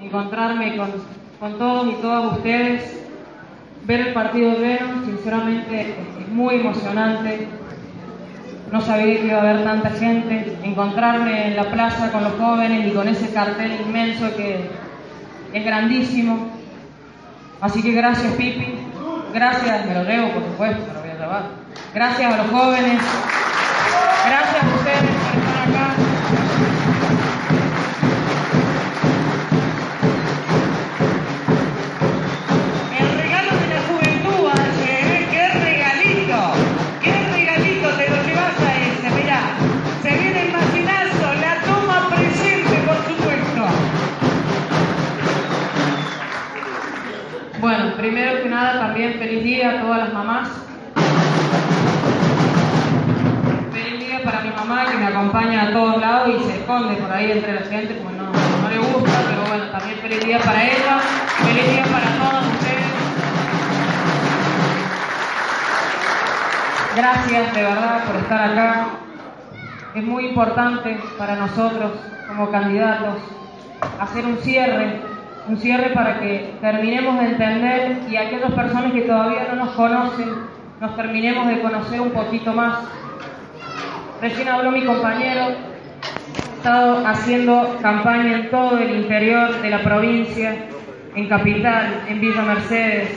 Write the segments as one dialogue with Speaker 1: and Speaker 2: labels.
Speaker 1: encontrarme con, con, todos y todas ustedes, ver el partido de Verón, sinceramente es muy emocionante. No sabía que iba a haber tanta gente, encontrarme en la plaza con los jóvenes y con ese cartel inmenso que es grandísimo. Así que gracias Pipi, gracias, me lo leo por supuesto, lo voy a llevar. Gracias a los jóvenes, gracias primero que nada también feliz día a todas las mamás. Feliz día para mi mamá que me acompaña a todos lados y se esconde por ahí entre la gente porque no, no le gusta, pero bueno, también feliz día para ella, feliz día para todos ustedes. Gracias de verdad por estar acá. Es muy importante para nosotros como candidatos hacer un cierre un cierre para que terminemos de entender y aquellas personas que todavía no nos conocen, nos terminemos de conocer un poquito más. Recién habló mi compañero, he estado haciendo campaña en todo el interior de la provincia, en Capital, en Villa Mercedes.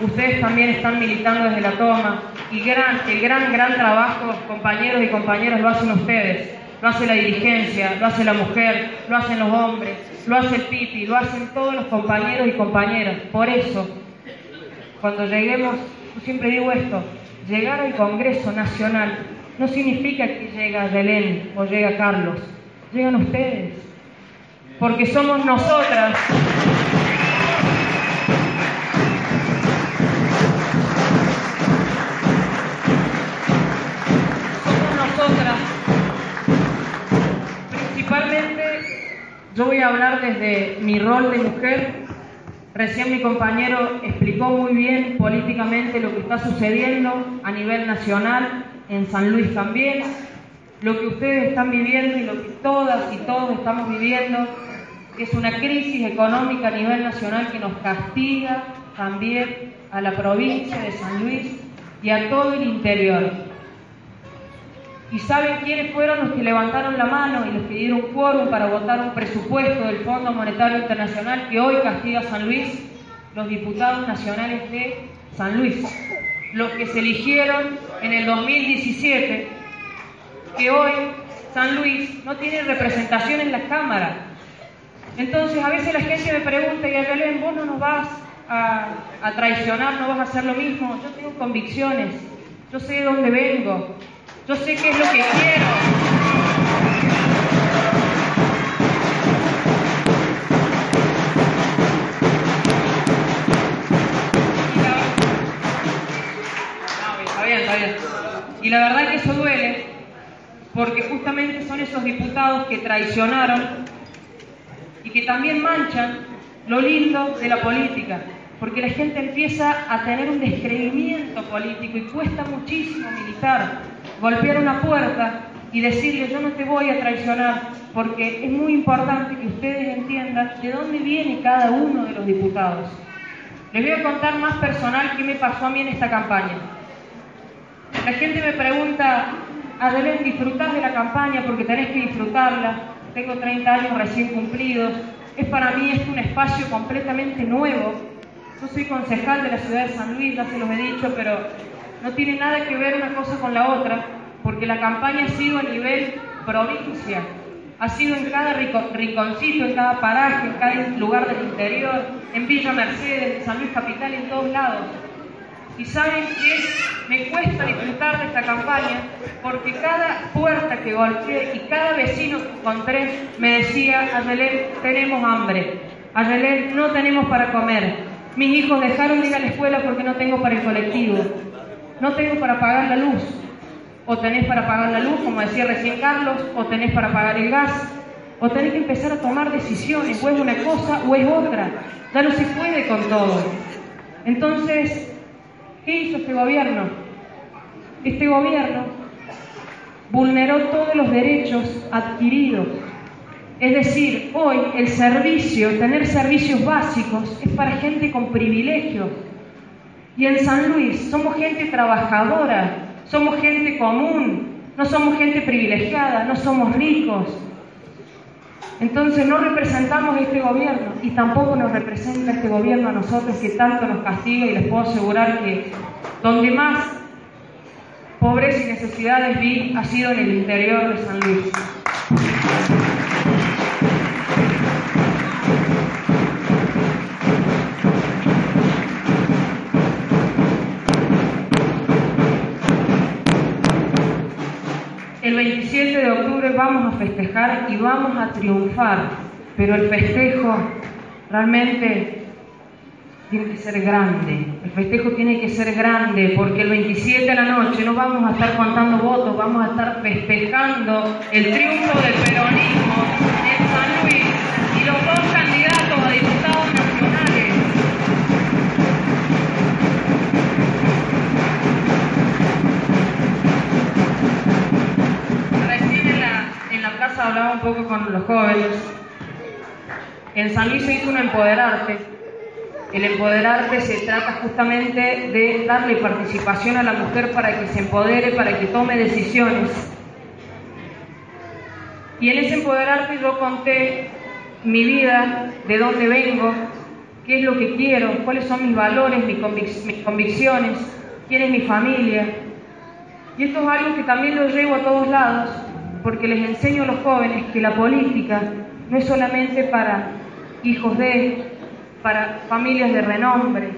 Speaker 1: Ustedes también están militando desde la toma y gran, el gran, gran trabajo, compañeros y compañeras, lo hacen ustedes lo hace la dirigencia, lo hace la mujer, lo hacen los hombres, lo hace el Pipi, lo hacen todos los compañeros y compañeras. Por eso, cuando lleguemos, yo siempre digo esto, llegar al Congreso Nacional no significa que llega Belén o llega Carlos, llegan ustedes, porque somos nosotras a hablar desde mi rol de mujer. Recién mi compañero explicó muy bien políticamente lo que está sucediendo a nivel nacional, en San Luis también, lo que ustedes están viviendo y lo que todas y todos estamos viviendo, que es una crisis económica a nivel nacional que nos castiga también a la provincia de San Luis y a todo el interior. ¿Y saben quiénes fueron los que levantaron la mano y les pidieron quórum para votar un presupuesto del Fondo Monetario Internacional que hoy castiga San Luis? Los diputados nacionales de San Luis, los que se eligieron en el 2017, que hoy San Luis no tiene representación en la Cámara. Entonces a veces la gente me pregunta, y a Belén, vos no nos vas a, a traicionar, no vas a hacer lo mismo. Yo tengo convicciones, yo sé de dónde vengo, yo sé qué es lo que quiero. Y la verdad que eso duele, porque justamente son esos diputados que traicionaron y que también manchan lo lindo de la política, porque la gente empieza a tener un descreimiento político y cuesta muchísimo militar golpear una puerta y decirle yo no te voy a traicionar, porque es muy importante que ustedes entiendan de dónde viene cada uno de los diputados. Les voy a contar más personal qué me pasó a mí en esta campaña. La gente me pregunta, Adelén, disfrutar de la campaña porque tenés que disfrutarla. Tengo 30 años recién cumplidos. Es para mí esto un espacio completamente nuevo. Yo soy concejal de la ciudad de San Luis, ya se los he dicho, pero no tiene nada que ver una cosa con la otra, porque la campaña ha sido a nivel provincia, ha sido en cada rinconcito, en cada paraje, en cada lugar del interior, en Villa Mercedes, en San Luis Capital, en todos lados. Y saben que me cuesta disfrutar de esta campaña porque cada puerta que golpeé y cada vecino que encontré me decía, Ayelén, tenemos hambre, Ayelén, no tenemos para comer, mis hijos dejaron de ir a la escuela porque no tengo para el colectivo, no tengo para pagar la luz, o tenés para pagar la luz, como decía recién Carlos, o tenés para pagar el gas, o tenés que empezar a tomar decisiones, o es una cosa o es otra, ya no se puede con todo. Entonces, ¿qué hizo este gobierno? Este gobierno vulneró todos los derechos adquiridos. Es decir, hoy el servicio, tener servicios básicos, es para gente con privilegios. Y en San Luis somos gente trabajadora, somos gente común, no somos gente privilegiada, no somos ricos. Entonces no representamos este gobierno y tampoco nos representa este gobierno a nosotros que tanto nos castiga y les puedo asegurar que donde más pobreza y necesidades vi ha sido en el interior de San Luis. Vamos a festejar y vamos a triunfar, pero el festejo realmente tiene que ser grande. El festejo tiene que ser grande porque el 27 de la noche no vamos a estar contando votos, vamos a estar festejando el triunfo del peronismo jóvenes. En San Luis se hizo un empoderarte. El empoderarte se trata justamente de darle participación a la mujer para que se empodere, para que tome decisiones. Y en ese empoderarte yo conté mi vida, de dónde vengo, qué es lo que quiero, cuáles son mis valores, mis, mis convicciones, quién es mi familia. Y esto es que también lo llevo a todos lados porque les enseño a los jóvenes que la política no es solamente para hijos de, para familias de renombre,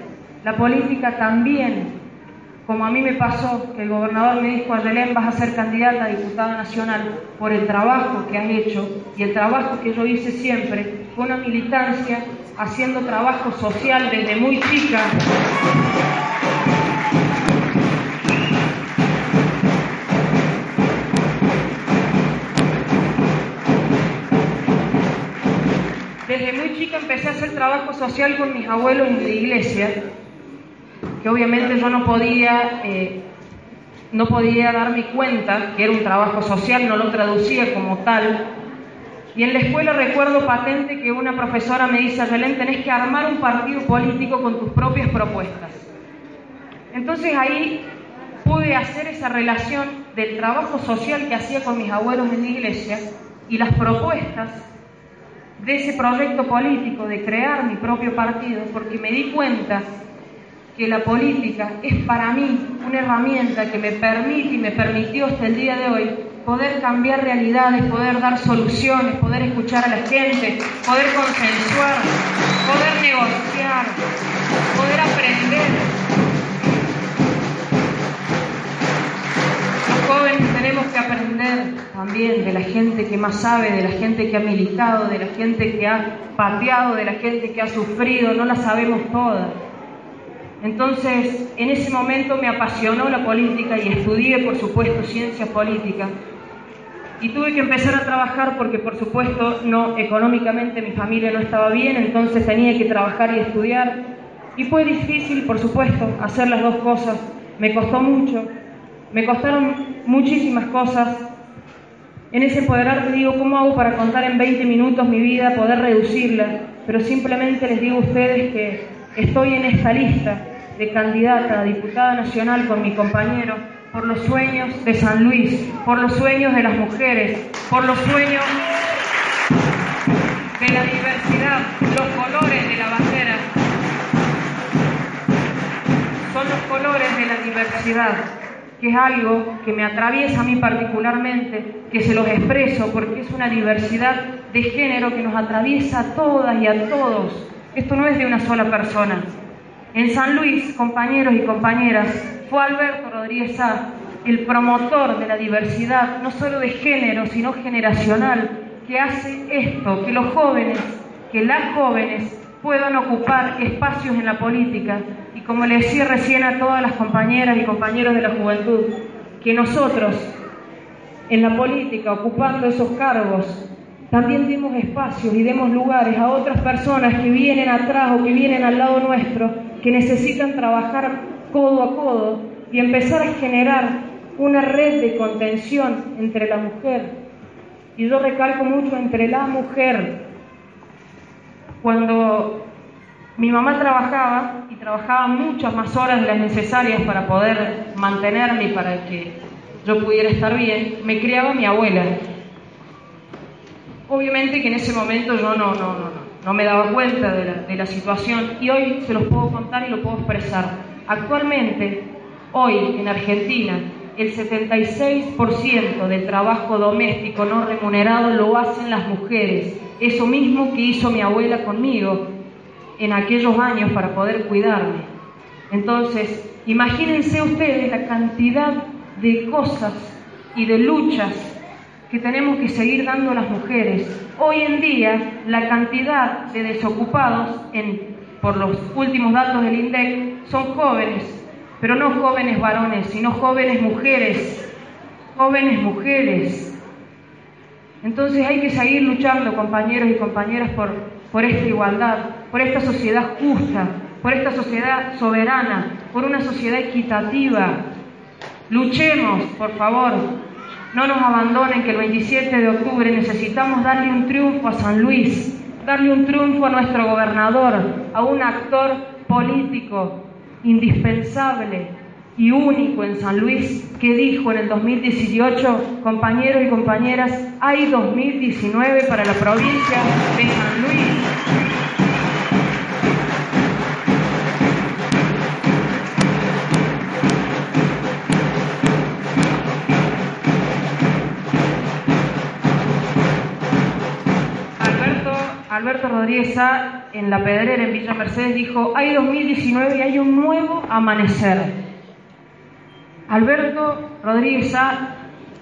Speaker 1: la política también, como a mí me pasó, que el gobernador me dijo, Adelén, vas a ser candidata a diputada nacional por el trabajo que has hecho y el trabajo que yo hice siempre, fue una militancia haciendo trabajo social desde muy chica. Trabajo social con mis abuelos en la iglesia, que obviamente yo no podía, eh, no podía darme cuenta que era un trabajo social, no lo traducía como tal. Y en la escuela recuerdo patente que una profesora me dice, Belén, tenés que armar un partido político con tus propias propuestas. Entonces ahí pude hacer esa relación del trabajo social que hacía con mis abuelos en la iglesia y las propuestas de ese proyecto político, de crear mi propio partido, porque me di cuenta que la política es para mí una herramienta que me permite y me permitió hasta el día de hoy poder cambiar realidades, poder dar soluciones, poder escuchar a la gente, poder consensuar, poder negociar, poder aprender. Tenemos que aprender también de la gente que más sabe, de la gente que ha militado, de la gente que ha pateado, de la gente que ha sufrido, no la sabemos todas. Entonces, en ese momento me apasionó la política y estudié, por supuesto, ciencia política. Y tuve que empezar a trabajar porque, por supuesto, no económicamente mi familia no estaba bien, entonces tenía que trabajar y estudiar. Y fue difícil, por supuesto, hacer las dos cosas. Me costó mucho, me costaron muchísimas cosas. En ese empoderar te digo, ¿cómo hago para contar en 20 minutos mi vida, poder reducirla? Pero simplemente les digo a ustedes que estoy en esta lista de candidata a diputada nacional con mi compañero por los sueños de San Luis, por los sueños de las mujeres, por los sueños de la diversidad, los colores de la bandera. Son los colores de la diversidad que es algo que me atraviesa a mí particularmente, que se los expreso porque es una diversidad de género que nos atraviesa a todas y a todos. Esto no es de una sola persona. En San Luis, compañeros y compañeras, fue Alberto Rodríguez Sá el promotor de la diversidad, no solo de género, sino generacional, que hace esto, que los jóvenes, que las jóvenes puedan ocupar espacios en la política como le decía recién a todas las compañeras y compañeros de la juventud, que nosotros en la política, ocupando esos cargos, también demos espacios y demos lugares a otras personas que vienen atrás o que vienen al lado nuestro, que necesitan trabajar codo a codo y empezar a generar una red de contención entre la mujer. Y yo recalco mucho entre la mujer. Cuando mi mamá trabajaba y trabajaba muchas más horas de las necesarias para poder mantenerme y para que yo pudiera estar bien, me criaba mi abuela. Obviamente que en ese momento yo no, no, no, no me daba cuenta de la, de la situación y hoy se los puedo contar y lo puedo expresar. Actualmente, hoy en Argentina, el 76% del trabajo doméstico no remunerado lo hacen las mujeres. Eso mismo que hizo mi abuela conmigo en aquellos años para poder cuidarme. Entonces, imagínense ustedes la cantidad de cosas y de luchas que tenemos que seguir dando a las mujeres. Hoy en día, la cantidad de desocupados, en, por los últimos datos del INDEC, son jóvenes, pero no jóvenes varones, sino jóvenes mujeres, jóvenes mujeres. Entonces hay que seguir luchando, compañeros y compañeras, por, por esta igualdad, por esta sociedad justa, por esta sociedad soberana, por una sociedad equitativa. Luchemos, por favor, no nos abandonen que el 27 de octubre necesitamos darle un triunfo a San Luis, darle un triunfo a nuestro gobernador, a un actor político indispensable y único en San Luis que dijo en el 2018, compañeros y compañeras, hay 2019 para la provincia de San Luis. Alberto Rodríguez A, en La Pedrera, en Villa Mercedes, dijo, hay 2019 y hay un nuevo amanecer. Alberto Rodríguez A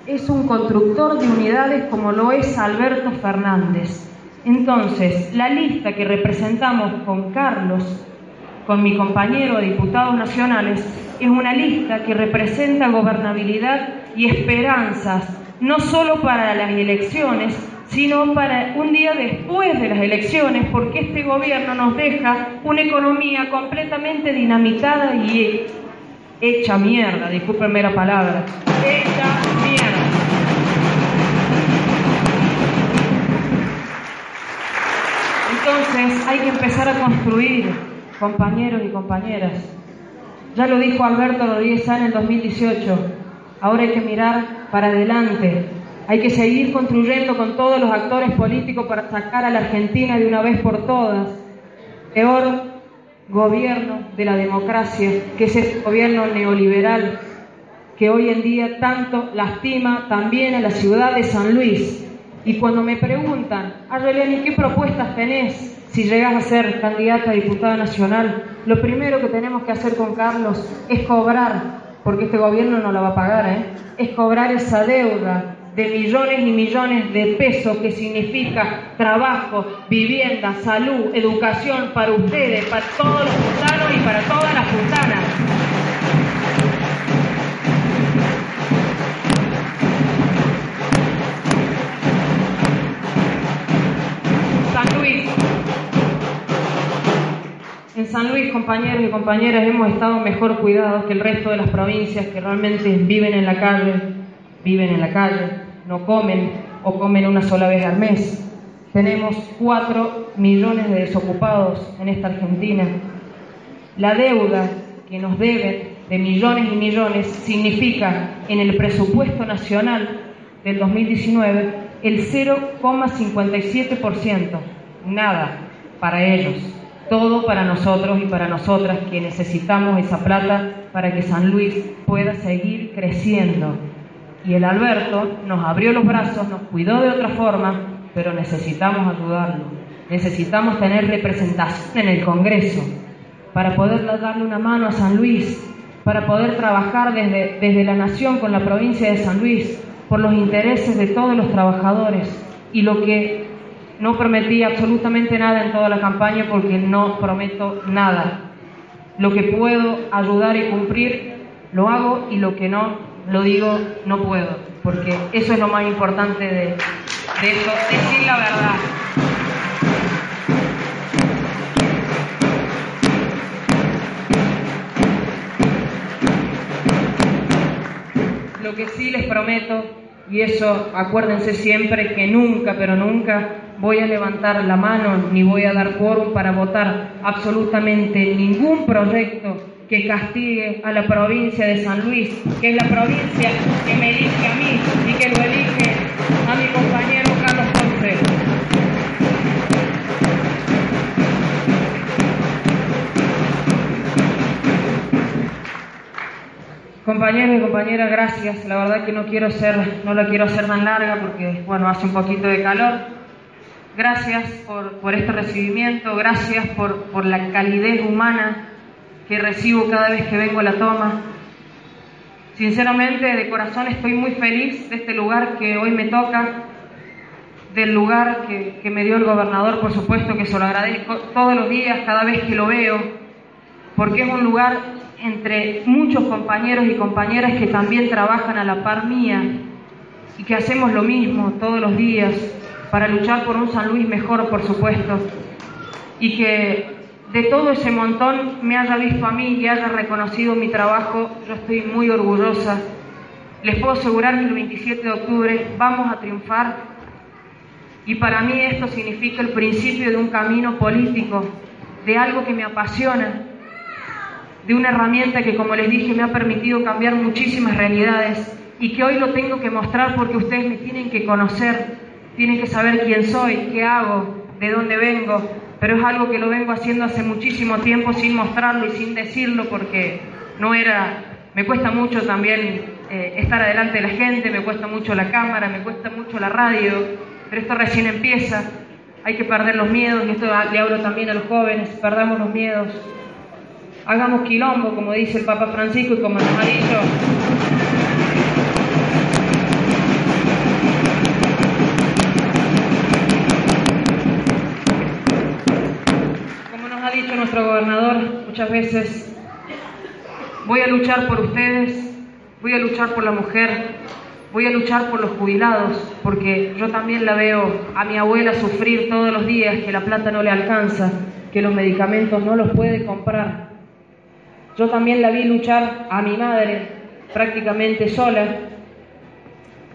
Speaker 1: es un constructor de unidades como lo es Alberto Fernández. Entonces, la lista que representamos con Carlos, con mi compañero de diputados nacionales, es una lista que representa gobernabilidad y esperanzas, no solo para las elecciones, sino para un día después de las elecciones, porque este gobierno nos deja una economía completamente dinamitada y hecha mierda, discúlpenme la palabra, hecha mierda. Entonces hay que empezar a construir, compañeros y compañeras. Ya lo dijo Alberto Rodríguez en el 2018, ahora hay que mirar para adelante, hay que seguir construyendo con todos los actores políticos para sacar a la Argentina de una vez por todas. Peor gobierno de la democracia, que es ese gobierno neoliberal que hoy en día tanto lastima también a la ciudad de San Luis. Y cuando me preguntan, Arlene, ¿qué propuestas tenés si llegas a ser candidata a diputada nacional? Lo primero que tenemos que hacer con Carlos es cobrar, porque este gobierno no la va a pagar, ¿eh? es cobrar esa deuda de millones y millones de pesos que significa trabajo, vivienda, salud, educación para ustedes, para todos los puntanos y para todas las puntanas. San Luis. En San Luis, compañeros y compañeras, hemos estado mejor cuidados que el resto de las provincias que realmente viven en la calle, viven en la calle, no comen o comen una sola vez al mes. Tenemos cuatro millones de desocupados en esta Argentina. La deuda que nos deben de millones y millones significa en el presupuesto nacional del 2019 el 0,57%. Nada para ellos, todo para nosotros y para nosotras que necesitamos esa plata para que San Luis pueda seguir creciendo y el Alberto nos abrió los brazos, nos cuidó de otra forma, pero necesitamos ayudarlo. Necesitamos tener representación en el Congreso. para poder darle una mano a San Luis, para poder trabajar desde, desde la nación con la provincia de San Luis, por los intereses de todos los trabajadores. Y lo que no prometí absolutamente nada en toda la campaña porque no prometo nada. Lo que puedo ayudar y cumplir, lo hago y lo que no, lo digo, no puedo. Porque eso es lo más importante de, de decir la verdad. Lo que sí les prometo, y eso acuérdense siempre que nunca, pero nunca voy a levantar la mano ni voy a dar quórum para votar absolutamente ningún proyecto que castigue a la provincia de San Luis, que es la provincia que me elige a mí y que lo elige a mi compañero Carlos Ponce. Compañeros y compañeras, gracias. La verdad que no quiero ser, no la quiero hacer tan larga porque, bueno, hace un poquito de calor. Gracias por, por este recibimiento, gracias por, por la calidez humana que recibo cada vez que vengo a la toma. Sinceramente, de corazón estoy muy feliz de este lugar que hoy me toca, del lugar que, que me dio el gobernador, por supuesto que se lo agradezco todos los días, cada vez que lo veo, porque es un lugar entre muchos compañeros y compañeras que también trabajan a la par mía y que hacemos lo mismo todos los días para luchar por un San Luis mejor, por supuesto, y que de todo ese montón me haya visto a mí y haya reconocido mi trabajo, yo estoy muy orgullosa. Les puedo asegurar que el 27 de octubre vamos a triunfar y para mí esto significa el principio de un camino político, de algo que me apasiona, de una herramienta que, como les dije, me ha permitido cambiar muchísimas realidades y que hoy lo tengo que mostrar porque ustedes me tienen que conocer, tienen que saber quién soy, qué hago, de dónde vengo, pero es algo que lo vengo haciendo hace muchísimo tiempo sin mostrarlo y sin decirlo porque no era, me cuesta mucho también eh, estar adelante de la gente, me cuesta mucho la cámara, me cuesta mucho la radio, pero esto recién empieza, hay que perder los miedos y esto le hablo también a los jóvenes, perdamos los miedos, hagamos quilombo, como dice el Papa Francisco y como nos ha nuestro gobernador muchas veces, voy a luchar por ustedes, voy a luchar por la mujer, voy a luchar por los jubilados, porque yo también la veo a mi abuela sufrir todos los días, que la plata no le alcanza, que los medicamentos no los puede comprar. Yo también la vi luchar a mi madre prácticamente sola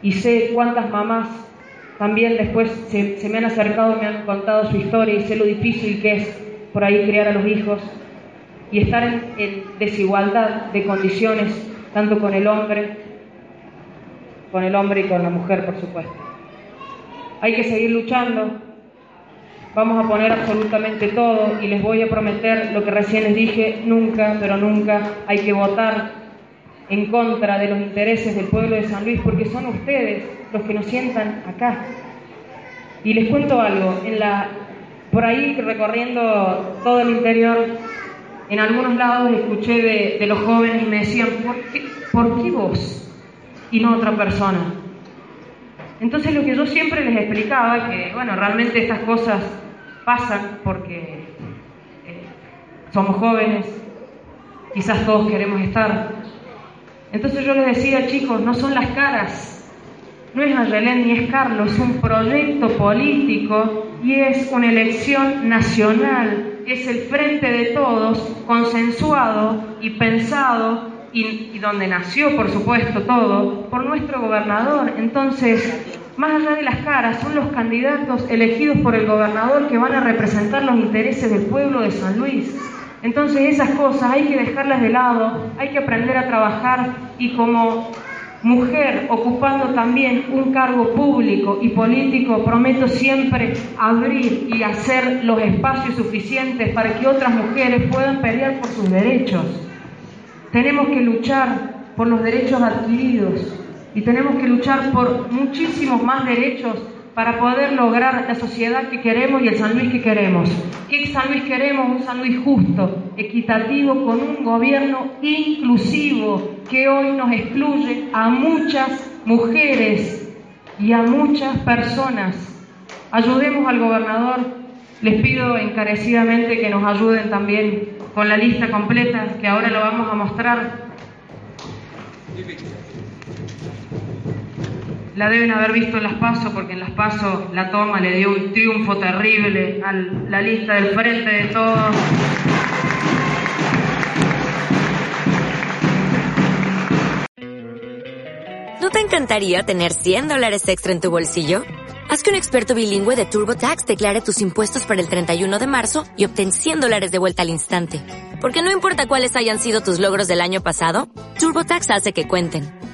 Speaker 1: y sé cuántas mamás también después se, me han acercado, me han contado su historia y sé lo difícil que es por ahí criar a los hijos y estar en, en desigualdad de condiciones, tanto con el hombre, con el hombre y con la mujer, por supuesto. Hay que seguir luchando, Vamos a poner absolutamente todo y les voy a prometer lo que recién les dije, nunca, pero nunca hay que votar en contra de los intereses del pueblo de San Luis porque son ustedes los que nos sientan acá. Y les cuento algo, en la, por ahí recorriendo todo el interior, en algunos lados escuché de, los jóvenes y me decían, ¿por qué, ¿por qué vos y no otra persona? Entonces lo que yo siempre les explicaba, que bueno, realmente estas cosas pasan porque eh, somos jóvenes, quizás todos queremos estar. Entonces yo les decía, chicos, no son las caras, no es Ayelén ni es Carlos, es un proyecto político y es una elección nacional, es el frente de todos, consensuado y pensado y, donde nació, por supuesto, todo, por nuestro gobernador. Entonces, más allá de las caras, son los candidatos elegidos por el gobernador que van a representar los intereses del pueblo de San Luis. Entonces esas cosas hay que dejarlas de lado, hay que aprender a trabajar y como mujer ocupando también un cargo público y político, prometo siempre abrir y hacer los espacios suficientes para que otras mujeres puedan pelear por sus derechos. Tenemos que luchar por los derechos adquiridos y tenemos que luchar por muchísimos más derechos para poder lograr la sociedad que queremos y el San Luis que queremos. ¿Qué San Luis queremos? Un San Luis justo, equitativo, con un gobierno inclusivo que hoy nos excluye a muchas mujeres y a muchas personas. Ayudemos al gobernador. Les pido encarecidamente que nos ayuden también con la lista completa, que ahora lo vamos a mostrar. La deben haber visto en las pasos, porque en las pasos la toma le dio un triunfo terrible a la lista del frente de todos.
Speaker 2: ¿No te encantaría tener 100 dólares extra en tu bolsillo? Haz que un experto bilingüe de TurboTax declare tus impuestos para el 31 de marzo y obtén 100 dólares de vuelta al instante. Porque no importa cuáles hayan sido tus logros del año pasado, TurboTax hace que cuenten.